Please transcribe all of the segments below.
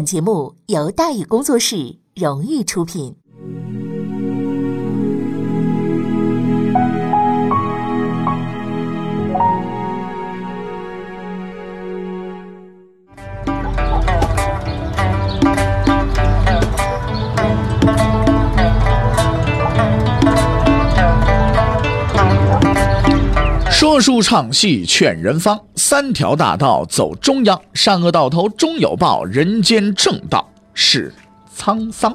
本节目由大宇工作室荣誉出品。说书唱戏劝人方，三条大道走中央，善恶到头终有报，人间正道是沧桑。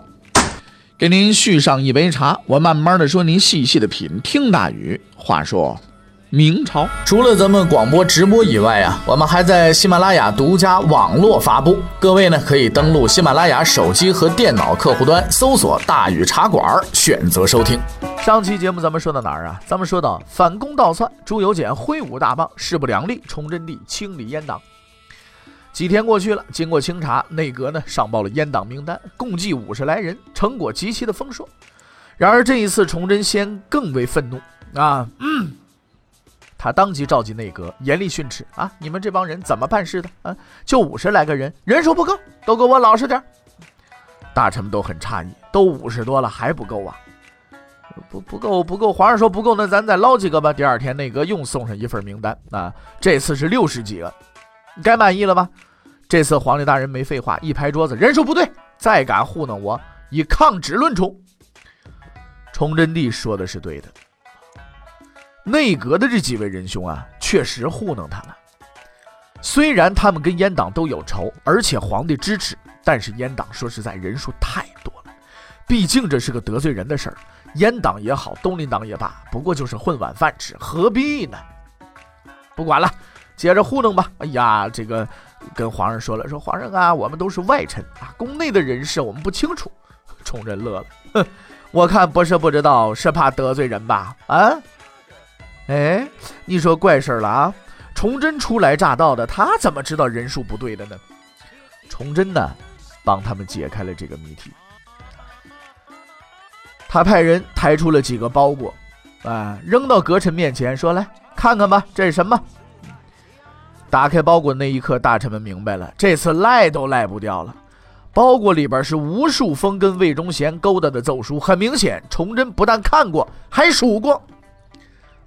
给您续上一杯茶，我慢慢的说，您细细的品。听大宇话说。明朝除了咱们广播直播以外啊，我们还在喜马拉雅独家网络发布。各位呢可以登录喜马拉雅手机和电脑客户端，搜索“大禹茶馆”，选择收听。上期节目咱们说到哪儿啊？咱们说到反攻倒算，朱由检挥舞大棒，势不两立，崇祯帝清理阉党。几天过去了，经过清查，内阁呢上报了阉党名单，共计五十来人，成果极其的丰硕。然而这一次，崇祯先更为愤怒啊！嗯。他当即召集内阁，严厉训斥啊！你们这帮人怎么办事的啊？就五十来个人，人数不够，都给我老实点大臣们都很诧异，都五十多了还不够啊？不不够不够，皇上说不够，那咱再捞几个吧。第二天内阁又送上一份名单啊，这次是六十几个，该满意了吧？这次皇帝大人没废话，一拍桌子，人数不对，再敢糊弄我，以抗旨论处。崇祯帝说的是对的。内阁的这几位仁兄啊，确实糊弄他了。虽然他们跟阉党都有仇，而且皇帝支持，但是阉党说实在人数太多了，毕竟这是个得罪人的事儿。阉党也好，东林党也罢，不过就是混碗饭吃，何必呢？不管了，接着糊弄吧。哎呀，这个跟皇上说了，说皇上啊，我们都是外臣啊，宫内的人事我们不清楚。崇祯乐了，哼，我看不是不知道，是怕得罪人吧？啊？哎，你说怪事儿了啊！崇祯初来乍到的，他怎么知道人数不对的呢？崇祯呢，帮他们解开了这个谜题。他派人抬出了几个包裹，啊，扔到阁臣面前，说：“来看看吧，这是什么？”打开包裹那一刻，大臣们明白了，这次赖都赖不掉了。包裹里边是无数封跟魏忠贤勾搭的奏书，很明显，崇祯不但看过，还数过。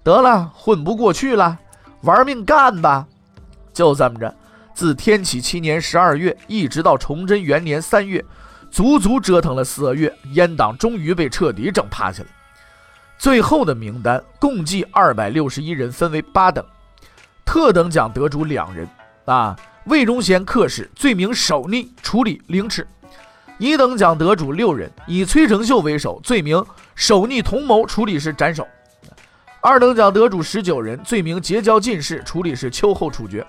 得了，混不过去了，玩命干吧！就这么着，自天启七年十二月一直到崇祯元年三月，足足折腾了四个月，阉党终于被彻底整趴下了。最后的名单共计二百六十一人，分为八等，特等奖得主两人啊，魏忠贤克使，罪名首逆，处理凌迟；一等奖得主六人，以崔成秀为首，罪名首逆同谋，处理是斩首。二等奖得主十九人，罪名结交进士，处理是秋后处决；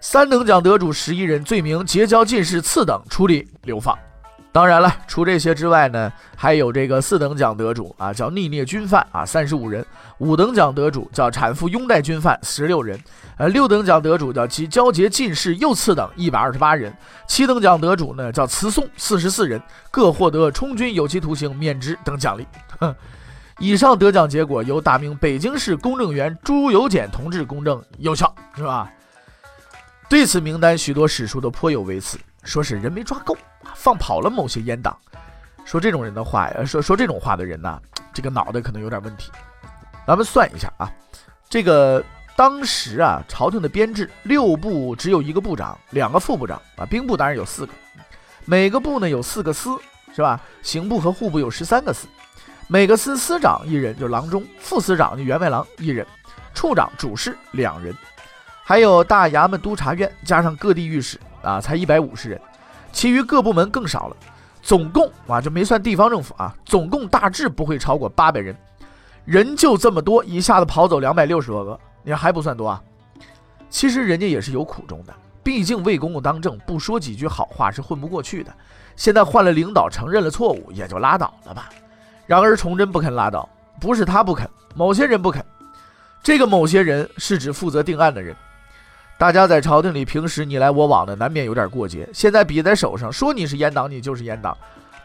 三等奖得主十一人，罪名结交进士次等，处理流放。当然了，除这些之外呢，还有这个四等奖得主啊，叫逆孽军犯啊，三十五人；五等奖得主叫产妇拥戴军犯，十六人；呃，六等奖得主叫其交结进士又次等，一百二十八人；七等奖得主呢叫词颂，四十四人，各获得充军有期徒刑、免职等奖励。以上得奖结果由大明北京市公证员朱由检同志公证有效，是吧？对此名单，许多史书都颇有微词，说是人没抓够，放跑了某些阉党。说这种人的话呀，说说这种话的人呢，这个脑袋可能有点问题。咱们算一下啊，这个当时啊，朝廷的编制六部只有一个部长，两个副部长啊，兵部当然有四个，每个部呢有四个司，是吧？刑部和户部有十三个司。每个司司长一人，就是郎中；副司长就员外郎一人；处长、主事两人，还有大衙门、督察院，加上各地御史啊，才一百五十人。其余各部门更少了，总共啊就没算地方政府啊，总共大致不会超过八百人。人就这么多，一下子跑走两百六十多个，你还不算多啊？其实人家也是有苦衷的，毕竟魏公公当政，不说几句好话是混不过去的。现在换了领导，承认了错误，也就拉倒了吧。然而崇祯不肯拉倒，不是他不肯，某些人不肯。这个某些人是指负责定案的人。大家在朝廷里平时你来我往的，难免有点过节。现在笔在手上，说你是阉党，你就是阉党。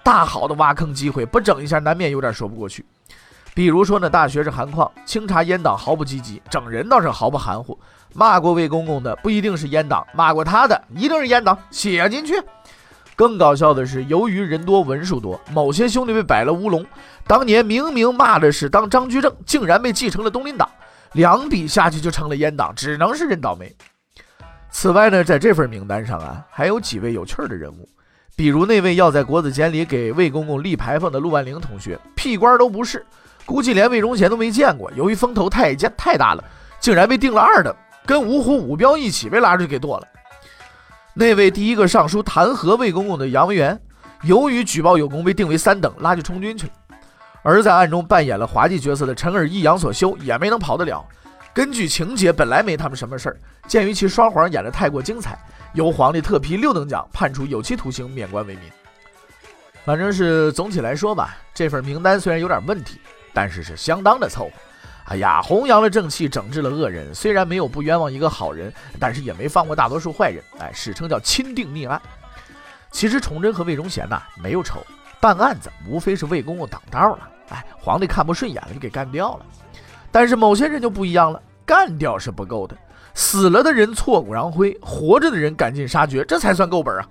大好的挖坑机会，不整一下，难免有点说不过去。比如说呢，大学士韩况清查阉党毫不积极，整人倒是毫不含糊。骂过魏公公的不一定是阉党，骂过他的一定是阉党，写进去。更搞笑的是，由于人多文数多，某些兄弟被摆了乌龙。当年明明骂的是当张居正，竟然被继承了东林党，两笔下去就成了阉党，只能是认倒霉。此外呢，在这份名单上啊，还有几位有趣的人物，比如那位要在国子监里给魏公公立牌坊的陆万龄同学，屁官都不是，估计连魏忠贤都没见过。由于风头太尖太大了，竟然被定了二等，跟五虎五彪一起被拉出去给剁了。那位第一个上书弹劾魏公公的杨文元，由于举报有功，被定为三等，拉去充军去了。而在暗中扮演了滑稽角色的陈尔义、杨所修也没能跑得了。根据情节，本来没他们什么事儿，鉴于其双簧演得太过精彩，由皇帝特批六等奖，判处有期徒刑，免官为民。反正是总体来说吧，这份名单虽然有点问题，但是是相当的凑合。哎呀，弘扬了正气，整治了恶人，虽然没有不冤枉一个好人，但是也没放过大多数坏人。哎，史称叫钦定逆案。其实崇祯和魏忠贤呐没有仇，办案子无非是魏公公挡道了。哎，皇帝看不顺眼了就给干掉了。但是某些人就不一样了，干掉是不够的，死了的人挫骨扬灰，活着的人赶尽杀绝，这才算够本啊。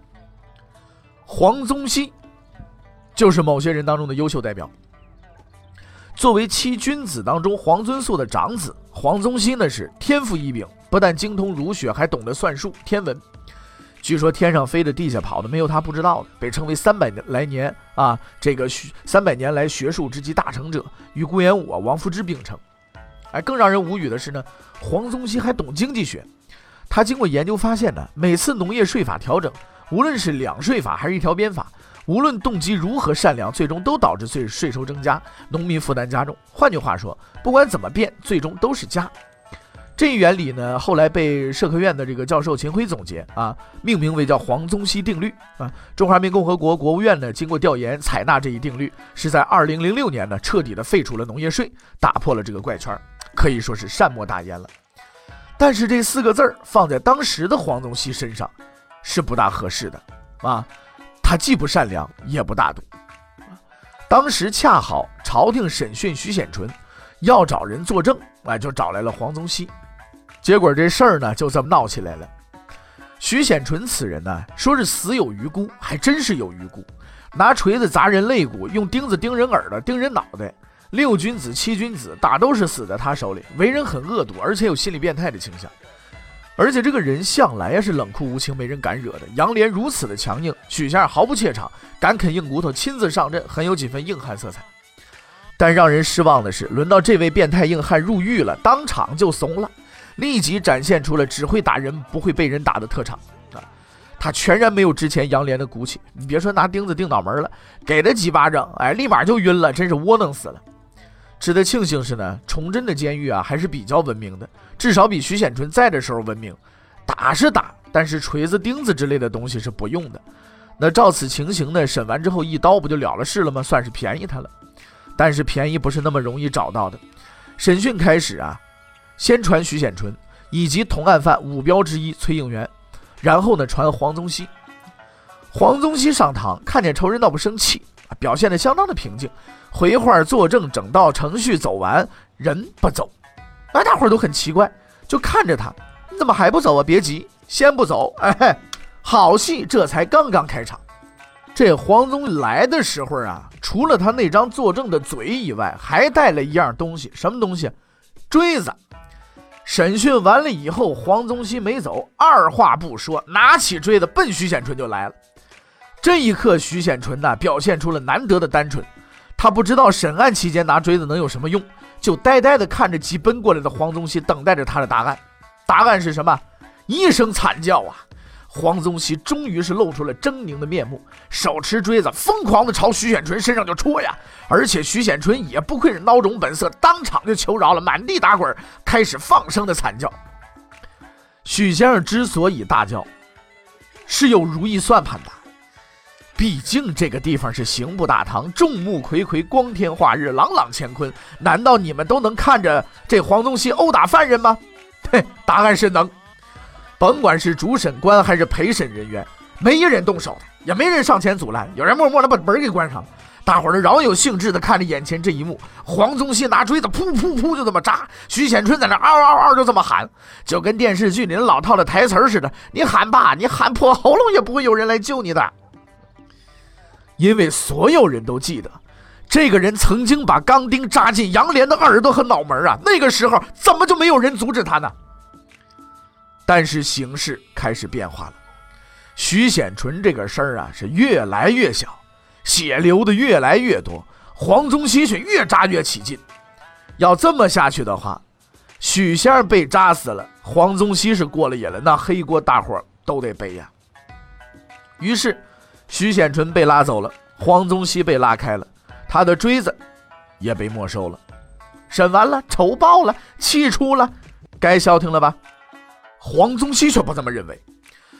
黄宗羲就是某些人当中的优秀代表。作为七君子当中黄遵素的长子，黄宗羲呢是天赋异禀，不但精通儒学，还懂得算术、天文。据说天上飞的、地下跑的，没有他不知道的。被称为三百年来年啊，这个三百年来学术之集大成者，与顾炎武、王夫之并称。哎，更让人无语的是呢，黄宗羲还懂经济学。他经过研究发现呢，每次农业税法调整，无论是两税法还是一条鞭法。无论动机如何善良，最终都导致税税收增加，农民负担加重。换句话说，不管怎么变，最终都是加。这一原理呢，后来被社科院的这个教授秦晖总结啊，命名为叫黄宗羲定律啊。中华人民共和国国务院呢，经过调研采纳这一定律，是在二零零六年呢，彻底的废除了农业税，打破了这个怪圈，可以说是善莫大焉了。但是这四个字儿放在当时的黄宗羲身上，是不大合适的啊。他既不善良，也不大度。当时恰好朝廷审讯徐显纯，要找人作证，哎，就找来了黄宗羲。结果这事儿呢，就这么闹起来了。徐显纯此人呢，说是死有余辜，还真是有余辜。拿锤子砸人肋骨，用钉子钉人耳朵，钉人脑袋。六君子、七君子，打都是死在他手里。为人很恶毒，而且有心理变态的倾向。而且这个人向来呀是冷酷无情，没人敢惹的。杨涟如此的强硬，许仙毫不怯场，敢啃硬骨头，亲自上阵，很有几分硬汉色彩。但让人失望的是，轮到这位变态硬汉入狱了，当场就怂了，立即展现出了只会打人不会被人打的特长啊！他全然没有之前杨涟的骨气，你别说拿钉子钉脑门了，给他几巴掌，哎，立马就晕了，真是窝囊死了。值得庆幸是呢，崇祯的监狱啊还是比较文明的，至少比徐显纯在的时候文明。打是打，但是锤子、钉子之类的东西是不用的。那照此情形呢，审完之后一刀不就了了事了吗？算是便宜他了。但是便宜不是那么容易找到的。审讯开始啊，先传徐显纯以及同案犯五标之一崔应元，然后呢传黄宗羲。黄宗羲上堂看见仇人倒不生气啊，表现得相当的平静。回话作证，整道程序走完，人不走，哎，大伙儿都很奇怪，就看着他，你怎么还不走啊？别急，先不走，哎，好戏这才刚刚开场。这黄宗来的时候啊，除了他那张作证的嘴以外，还带了一样东西，什么东西？锥子。审讯完了以后，黄宗羲没走，二话不说，拿起锥子奔徐显纯就来了。这一刻，徐显纯呐，表现出了难得的单纯。他不知道审案期间拿锥子能有什么用，就呆呆地看着急奔过来的黄宗羲，等待着他的答案。答案是什么？一声惨叫啊！黄宗羲终于是露出了狰狞的面目，手持锥子疯狂地朝徐显纯身上就戳呀！而且徐显纯也不愧是孬种本色，当场就求饶了，满地打滚，开始放声的惨叫。许先生之所以大叫，是有如意算盘的。毕竟这个地方是刑部大堂，众目睽睽，光天化日，朗朗乾坤。难道你们都能看着这黄宗羲殴打犯人吗？嘿，答案是能。甭管是主审官还是陪审人员，没一人动手的，也没人上前阻拦，有人默默的把门给关上了。大伙儿饶有兴致的看着眼前这一幕：黄宗羲拿锥子噗噗噗就这么扎，徐显春在那嗷嗷嗷就这么喊，就跟电视剧里老套的台词似的。你喊吧，你喊破喉咙也不会有人来救你的。因为所有人都记得，这个人曾经把钢钉扎进杨莲的耳朵和脑门啊！那个时候怎么就没有人阻止他呢？但是形势开始变化了，徐显纯这个声儿啊是越来越小，血流的越来越多，黄宗羲却越扎越起劲。要这么下去的话，许仙被扎死了，黄宗羲是过了瘾了，那黑锅大伙都得背呀。于是，徐显纯被拉走了，黄宗羲被拉开了，他的锥子也被没收了。审完了，丑报了，气出了，该消停了吧？黄宗羲却不这么认为，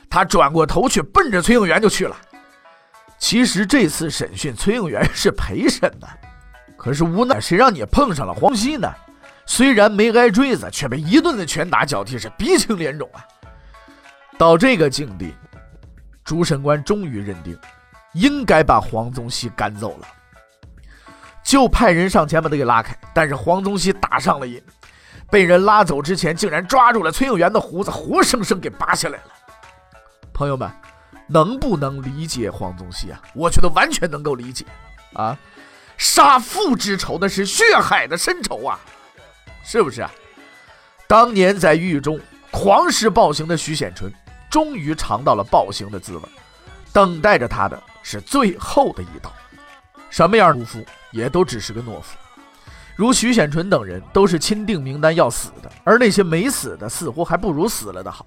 他转过头去奔着崔应元就去了。其实这次审讯，崔应元是陪审的，可是无奈谁让你碰上了黄熙呢？虽然没挨锥子，却被一顿的拳打脚踢，是鼻青脸肿啊！到这个境地，主审官终于认定，应该把黄宗羲赶走了，就派人上前把他给拉开。但是黄宗羲打上了瘾。被人拉走之前，竟然抓住了崔永元的胡子，活生生给拔下来了。朋友们，能不能理解黄宗羲啊？我觉得完全能够理解啊！杀父之仇那是血海的深仇啊，是不是啊？当年在狱中狂施暴行的徐显纯，终于尝到了暴行的滋味，等待着他的是最后的一刀。什么样的屠夫，也都只是个懦夫。如徐显纯等人都是钦定名单要死的，而那些没死的似乎还不如死了的好。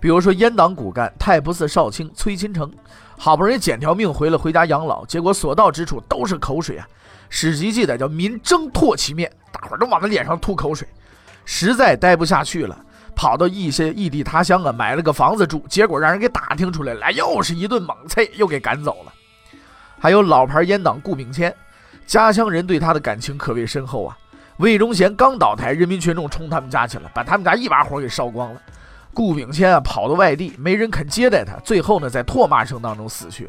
比如说阉党骨干太不寺少卿崔钦成，好不容易捡条命回了回家养老，结果所到之处都是口水啊！史籍记载叫“民争唾其面”，大伙儿都往他脸上吐口水，实在待不下去了，跑到一些异地他乡啊，买了个房子住，结果让人给打听出来了，又是一顿猛催，又给赶走了。还有老牌阉党顾炳谦。家乡人对他的感情可谓深厚啊！魏忠贤刚倒台，人民群众冲他们家去了，把他们家一把火给烧光了。顾炳谦啊，跑到外地，没人肯接待他，最后呢，在唾骂声当中死去。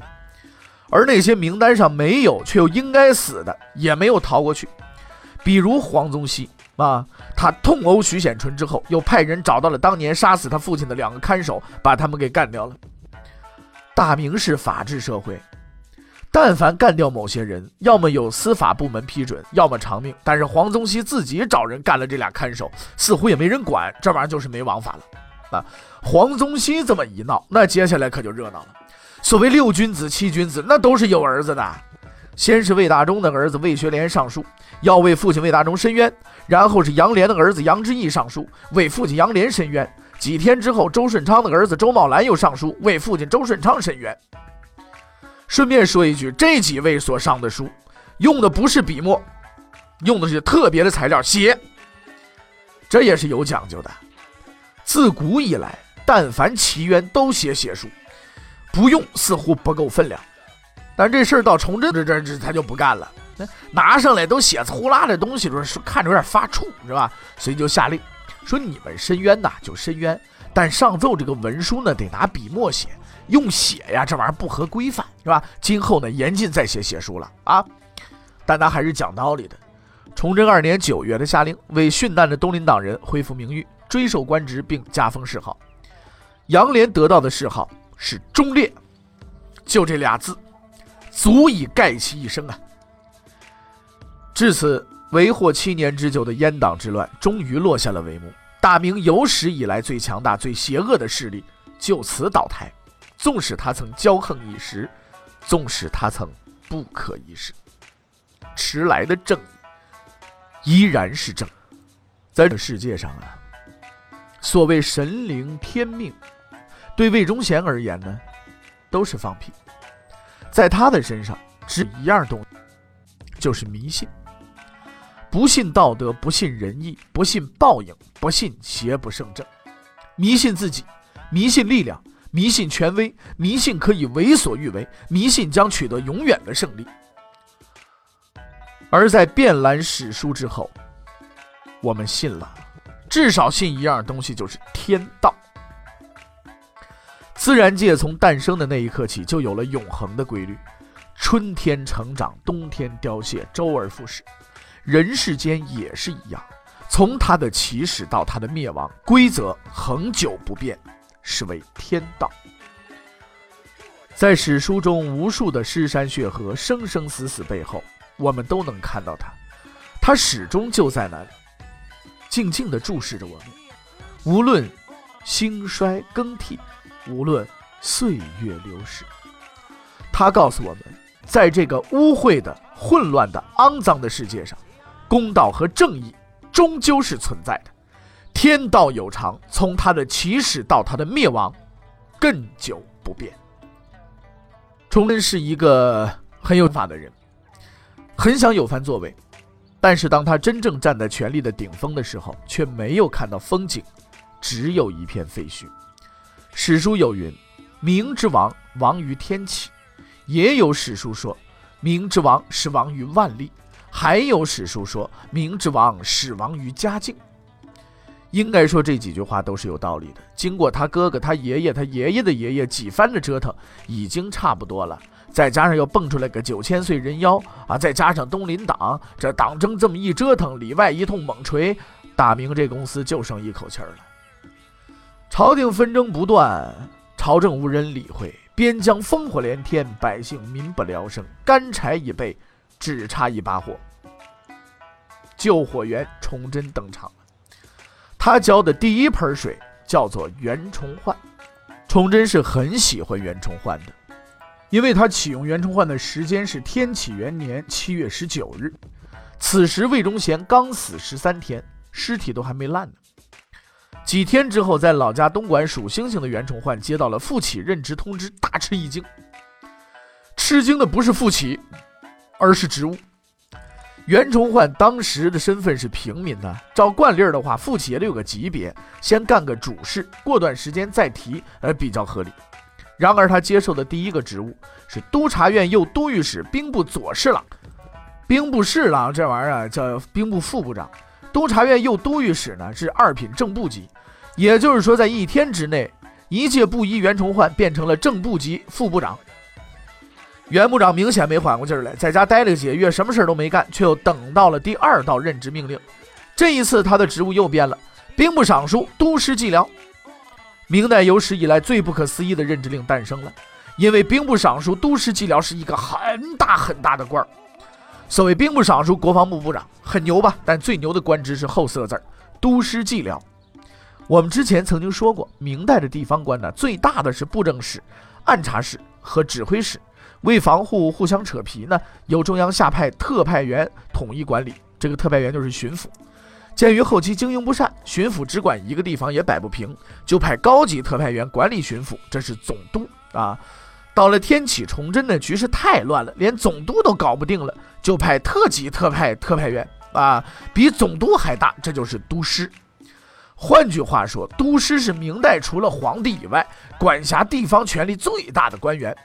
而那些名单上没有却又应该死的，也没有逃过去。比如黄宗羲啊，他痛殴徐显纯之后，又派人找到了当年杀死他父亲的两个看守，把他们给干掉了。大明是法治社会。但凡干掉某些人，要么有司法部门批准，要么偿命。但是黄宗羲自己找人干了这俩看守，似乎也没人管，这玩意儿就是没王法了啊！黄宗羲这么一闹，那接下来可就热闹了。所谓六君子、七君子，那都是有儿子的。先是魏大忠的儿子魏学廉上书，要为父亲魏大忠申冤；然后是杨涟的儿子杨之义上书，为父亲杨涟申冤。几天之后，周顺昌的儿子周茂兰又上书，为父亲周顺昌申冤。顺便说一句，这几位所上的书，用的不是笔墨，用的是特别的材料写，这也是有讲究的。自古以来，但凡奇冤都写写书，不用似乎不够分量。但这事儿到崇祯这这这他就不干了，拿上来都写呼啦的东西，说看着有点发怵，是吧？所以就下令说：你们申冤呐就申冤，但上奏这个文书呢，得拿笔墨写。用写呀，这玩意儿不合规范，是吧？今后呢，严禁再写写书了啊！但他还是讲道理的。崇祯二年九月，他下令为殉难的东林党人恢复名誉，追授官职，并加封谥号。杨涟得到的谥号是忠烈，就这俩字，足以盖其一生啊！至此，为祸七年之久的阉党之乱终于落下了帷幕，大明有史以来最强大、最邪恶的势力就此倒台。纵使他曾骄横一时，纵使他曾不可一世，迟来的正义依然是正。在这世界上啊，所谓神灵天命，对魏忠贤而言呢，都是放屁。在他的身上，只一样东西，就是迷信。不信道德，不信仁义，不信报应，不信邪不胜正，迷信自己，迷信力量。迷信权威，迷信可以为所欲为，迷信将取得永远的胜利。而在遍览史书之后，我们信了，至少信一样东西，就是天道。自然界从诞生的那一刻起，就有了永恒的规律：春天成长，冬天凋谢，周而复始。人世间也是一样，从它的起始到它的灭亡，规则恒久不变。是为天道。在史书中无数的尸山血河、生生死死背后，我们都能看到他，他始终就在那里，静静地注视着我们。无论兴衰更替，无论岁月流逝，他告诉我们，在这个污秽的、混乱的、肮脏的世界上，公道和正义终究是存在的。天道有常，从他的起始到他的灭亡，亘久不变。崇祯是一个很有法的人，很想有番作为，但是当他真正站在权力的顶峰的时候，却没有看到风景。只有一片废墟。史书有云：“明之王亡于天启。”也有史书说：“明之王是亡于万历。”还有史书说：“明之王始亡于嘉靖。”应该说这几句话都是有道理的。经过他哥哥、他爷爷、他爷爷的爷爷几番的折腾，已经差不多了。再加上又蹦出来个九千岁人妖啊，再加上东林党，这党争这么一折腾，里外一通猛锤，大明这公司就剩一口气儿了。朝廷纷争不断，朝政无人理会，边疆烽火连天，百姓民不聊生。干柴已备，只差一把火。救火员崇祯登场了，他浇的第一盆水叫做袁崇焕。崇祯是很喜欢袁崇焕的，因为他启用袁崇焕的时间是天启元年七月十九日，此时魏忠贤刚死十三天，尸体都还没烂呢。几天之后，在老家东莞数星星的袁崇焕接到了傅启任职通知，大吃一惊。吃惊的不是傅启，而是职务。袁崇焕当时的身份是平民呢，照惯例的话，傅启也得有个级别，先干个主事，过段时间再提，呃，比较合理。然而他接受的第一个职务是督察院右都御史、兵部左侍郎。兵部侍郎这玩意儿叫兵部副部长。督察院右都御史呢是二品正部级，也就是说，在一天之内，一介布衣袁崇焕变成了正部级副部长。袁部长明显没缓过劲儿来，在家待了几个月，什么事儿都没干，却又等到了第二道任职命令。这一次，他的职务又变了，兵部尚书、都师蓟辽。明代有史以来最不可思议的任职令诞生了，因为兵部尚书、都师蓟辽是一个很大很大的官儿。所谓兵部尚书、国防部部长很牛吧？但最牛的官职是后四个字儿——都师蓟辽。我们之前曾经说过，明代的地方官呢，最大的是布政使、按察使和指挥使。为防护互相扯皮呢，由中央下派特派员统一管理。这个特派员就是巡抚。鉴于后期经营不善，巡抚只管一个地方也摆不平，就派高级特派员管理巡抚，这是总督啊。到了天启崇祯的，局势太乱了，连总督都搞不定了，就派特级特派特派员啊，比总督还大，这就是都师。换句话说，都师是明代除了皇帝以外，管辖地方权力最大的官员。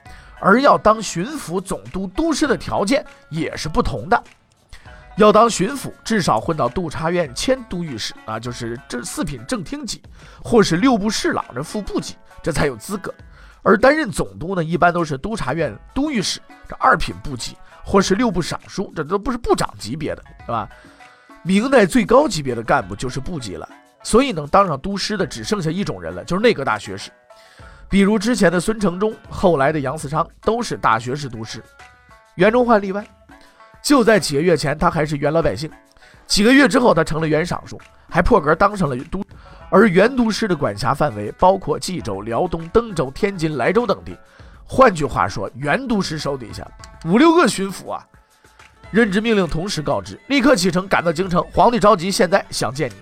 而要当巡抚、总督、都师的条件也是不同的。要当巡抚，至少混到督察院迁都御史啊，就是这四品正厅级，或是六部侍郎的副部级，这才有资格。而担任总督呢，一般都是督察院都御史，这二品部级，或是六部尚书，这都不是部长级别的，是吧？明代最高级别的干部就是部级了，所以能当上都师的只剩下一种人了，就是内阁大学士。比如之前的孙承宗，后来的杨嗣昌，都是大学士都师，袁崇焕例外。就在几个月前，他还是原老百姓；几个月之后，他成了原尚书，还破格当上了都。而原都师的管辖范围包括冀州、辽东、登州、天津、莱州等地。换句话说，原都师手底下五六个巡抚啊。任职命令同时告知，立刻启程赶到京城。皇帝着急，现在想见你。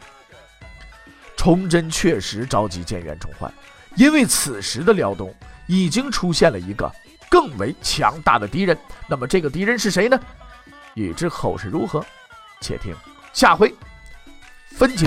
崇祯确实着急见袁崇焕，因为此时的辽东已经出现了一个更为强大的敌人。那么这个敌人是谁呢？欲知后事如何，且听下回分解。